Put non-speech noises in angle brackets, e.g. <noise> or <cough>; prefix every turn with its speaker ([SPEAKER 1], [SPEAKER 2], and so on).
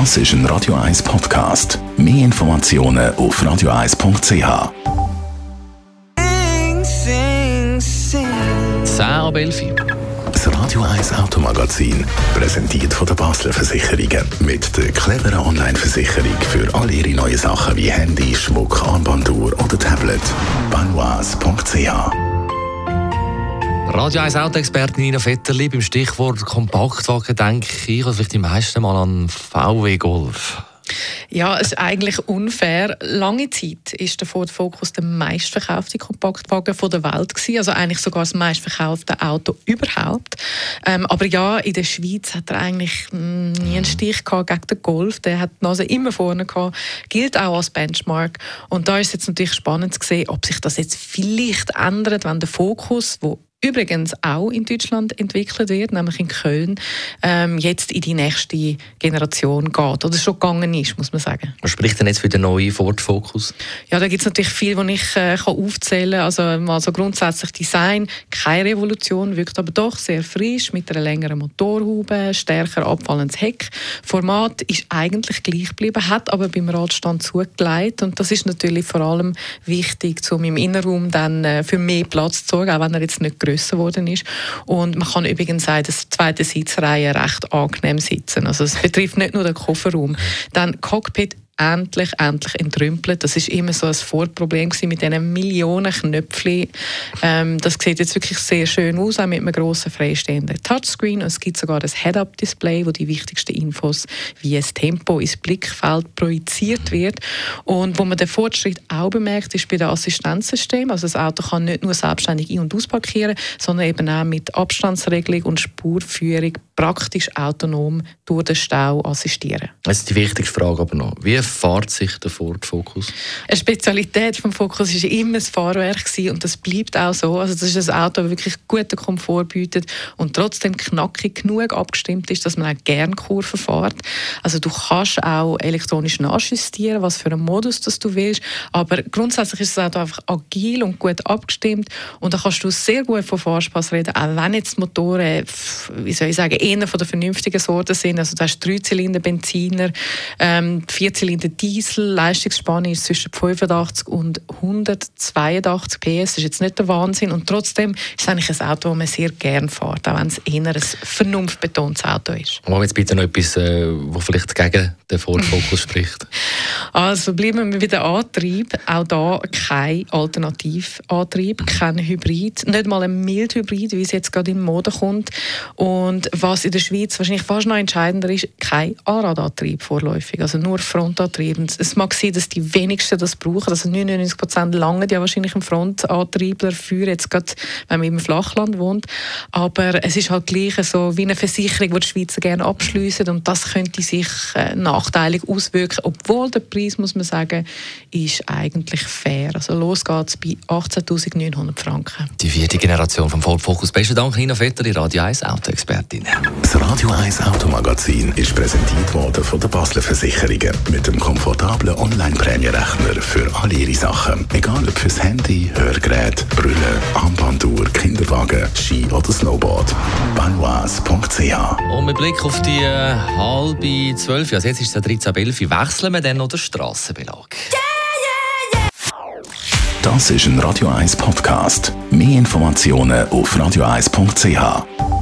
[SPEAKER 1] Das ist ein Radio 1 Podcast. Mehr Informationen auf radio1.ch.
[SPEAKER 2] 10 ab 11 Uhr.
[SPEAKER 1] Das Radio 1 Automagazin, präsentiert von der Basler Versicherungen. Mit der cleveren Online-Versicherung für all Ihre neuen Sachen wie Handy, Schmuck, Armbanduhr oder Tablet. Banois.ch
[SPEAKER 2] Radio 1 Autoexpertin Nina Vetterli beim Stichwort Kompaktwagen denke ich, vielleicht die meisten Mal an VW Golf.
[SPEAKER 3] Ja, es ist eigentlich unfair. Lange Zeit ist der Ford Focus der meistverkaufte Kompaktwagen der Welt gewesen. Also eigentlich sogar das meistverkaufte Auto überhaupt. Ähm, aber ja, in der Schweiz hat er eigentlich mm, nie einen Stich gehabt gegen den Golf. Der hat die Nase immer vorne gehabt. Gilt auch als Benchmark. Und da ist jetzt natürlich spannend zu sehen, ob sich das jetzt vielleicht ändert, wenn der Fokus, wo übrigens auch in Deutschland entwickelt wird, nämlich in Köln, ähm, jetzt in die nächste Generation geht. Oder schon gegangen ist, muss man sagen.
[SPEAKER 2] Was spricht denn jetzt für den neuen Ford Focus?
[SPEAKER 3] Ja, da gibt es natürlich viel, was ich äh, kann aufzählen kann. Also, also grundsätzlich Design, keine Revolution, wirkt aber doch sehr frisch, mit einer längeren Motorhaube, stärker abfallendes Heck. Format ist eigentlich gleich geblieben, hat aber beim Radstand zugelegt und das ist natürlich vor allem wichtig, um im Innenraum dann äh, für mehr Platz zu sorgen, auch wenn er jetzt nicht größer grösser geworden ist. Und man kann übrigens sagen, dass die zweite Sitzreihe recht angenehm sitzen. Also es betrifft nicht nur den Kofferraum. Dann Cockpit endlich, endlich entrümpelt. Das ist immer so ein Vorproblem mit diesen Millionen Knöpfen. Ähm, das sieht jetzt wirklich sehr schön aus, auch mit einem grossen freistehenden Touchscreen. Und es gibt sogar das Head-Up-Display, wo die wichtigsten Infos wie das Tempo ins Blickfeld projiziert wird. Und wo man den Fortschritt auch bemerkt, ist bei dem Assistenzsystem. Also das Auto kann nicht nur selbstständig ein- und ausparkieren, sondern eben auch mit Abstandsregelung und Spurführung praktisch autonom durch den Stau assistieren.
[SPEAKER 2] Ist die wichtigste Frage aber noch. Wie fährt sich der Ford Focus?
[SPEAKER 3] Eine Spezialität des Focus war immer das Fahrwerk und das bleibt auch so. Also das ist ein Auto, das wirklich guten Komfort bietet und trotzdem knackig genug abgestimmt ist, dass man auch gerne Kurven fährt. Also du kannst auch elektronisch nachjustieren, was für einen Modus das du willst, aber grundsätzlich ist das Auto einfach agil und gut abgestimmt und da kannst du sehr gut von Fahrspaß reden, auch wenn jetzt die Motoren, wie soll ich sagen, eher von der vernünftigen Sorte sind. Also du hast Dreizylinder Benziner, ähm, Vierzylinder Diesel, Leistungsspanne ist zwischen 85 und 182 PS. Das ist jetzt nicht der Wahnsinn und trotzdem ist es eigentlich ein Auto, das man sehr gerne fährt, auch wenn es eher ein vernunftbetontes Auto ist.
[SPEAKER 2] Machen wir jetzt bitte noch etwas, äh, was vielleicht gegen den Ford Focus <laughs> spricht.
[SPEAKER 3] Also bleiben wir bei dem Antrieb. Auch da kein Alternativantrieb, kein Hybrid, nicht mal ein Mildhybrid, wie es jetzt gerade in Mode kommt. Und was in der Schweiz wahrscheinlich fast noch entscheidender ist, kein Allradantrieb vorläufig, also nur Frontantrieb. Und es mag sein, dass die wenigsten das brauchen, also 99 Prozent lange ja wahrscheinlich einen Frontantriebler für, jetzt gerade, wenn man im Flachland wohnt. Aber es ist halt gleich so wie eine Versicherung, die die Schweizer gerne abschließen und das könnte sich nachteilig auswirken, obwohl der Preis, muss man sagen, ist eigentlich fair. Also los geht's bei 18'900 Franken.
[SPEAKER 2] Die vierte Generation vom Ford Focus. Besten Dank, Nina Vetter, die Radio 1 Autoexpertin.
[SPEAKER 1] Das Radio 1 Automagazin ist präsentiert worden von der Basler Versicherungen mit dem komfortablen Online-Prämierechner für alle Ihre Sachen. Egal ob fürs Handy, Hörgerät, Brille, Armbanduhr, Kinderwagen, Ski oder Snowboard. Banois.ch
[SPEAKER 2] Und mit Blick auf die äh, halbe zwölf, also jetzt ist es ja 13 ab 11, wechseln wir dann noch den Strassenbelag.
[SPEAKER 1] Das ist ein Radio 1 Podcast. Mehr Informationen auf radio1.ch.